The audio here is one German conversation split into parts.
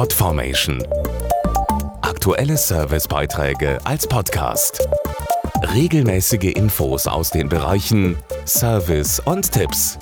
Podformation. Aktuelle Servicebeiträge als Podcast. Regelmäßige Infos aus den Bereichen Service und Tipps.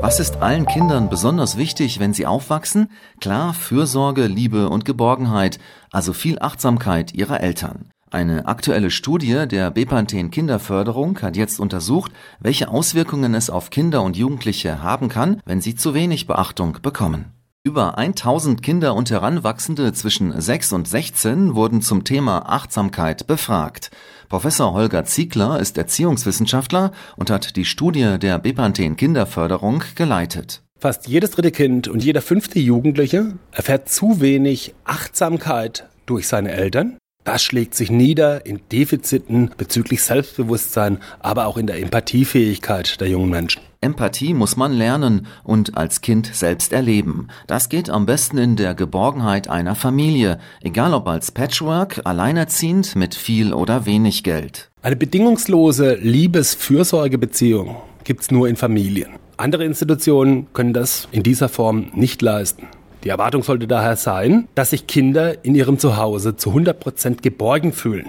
Was ist allen Kindern besonders wichtig, wenn sie aufwachsen? Klar, Fürsorge, Liebe und Geborgenheit, also viel Achtsamkeit ihrer Eltern. Eine aktuelle Studie der Bepanthen Kinderförderung hat jetzt untersucht, welche Auswirkungen es auf Kinder und Jugendliche haben kann, wenn sie zu wenig Beachtung bekommen. Über 1000 Kinder und Heranwachsende zwischen 6 und 16 wurden zum Thema Achtsamkeit befragt. Professor Holger Ziegler ist Erziehungswissenschaftler und hat die Studie der Bepanthen Kinderförderung geleitet. Fast jedes dritte Kind und jeder fünfte Jugendliche erfährt zu wenig Achtsamkeit durch seine Eltern das schlägt sich nieder in Defiziten bezüglich Selbstbewusstsein, aber auch in der Empathiefähigkeit der jungen Menschen. Empathie muss man lernen und als Kind selbst erleben. Das geht am besten in der Geborgenheit einer Familie, egal ob als Patchwork, alleinerziehend, mit viel oder wenig Geld. Eine bedingungslose Liebes-Fürsorgebeziehung gibt's nur in Familien. Andere Institutionen können das in dieser Form nicht leisten. Die Erwartung sollte daher sein, dass sich Kinder in ihrem Zuhause zu 100 Prozent geborgen fühlen.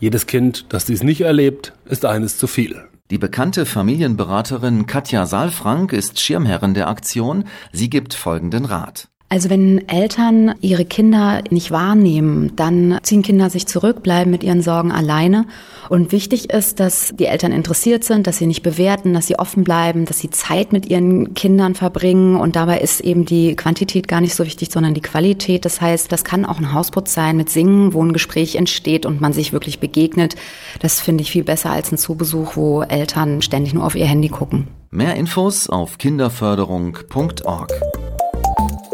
Jedes Kind, das dies nicht erlebt, ist eines zu viel. Die bekannte Familienberaterin Katja Saalfrank ist Schirmherrin der Aktion. Sie gibt folgenden Rat. Also wenn Eltern ihre Kinder nicht wahrnehmen, dann ziehen Kinder sich zurück, bleiben mit ihren Sorgen alleine. Und wichtig ist, dass die Eltern interessiert sind, dass sie nicht bewerten, dass sie offen bleiben, dass sie Zeit mit ihren Kindern verbringen. Und dabei ist eben die Quantität gar nicht so wichtig, sondern die Qualität. Das heißt, das kann auch ein Hausputz sein mit Singen, wo ein Gespräch entsteht und man sich wirklich begegnet. Das finde ich viel besser als ein Zoobesuch, wo Eltern ständig nur auf ihr Handy gucken. Mehr Infos auf kinderförderung.org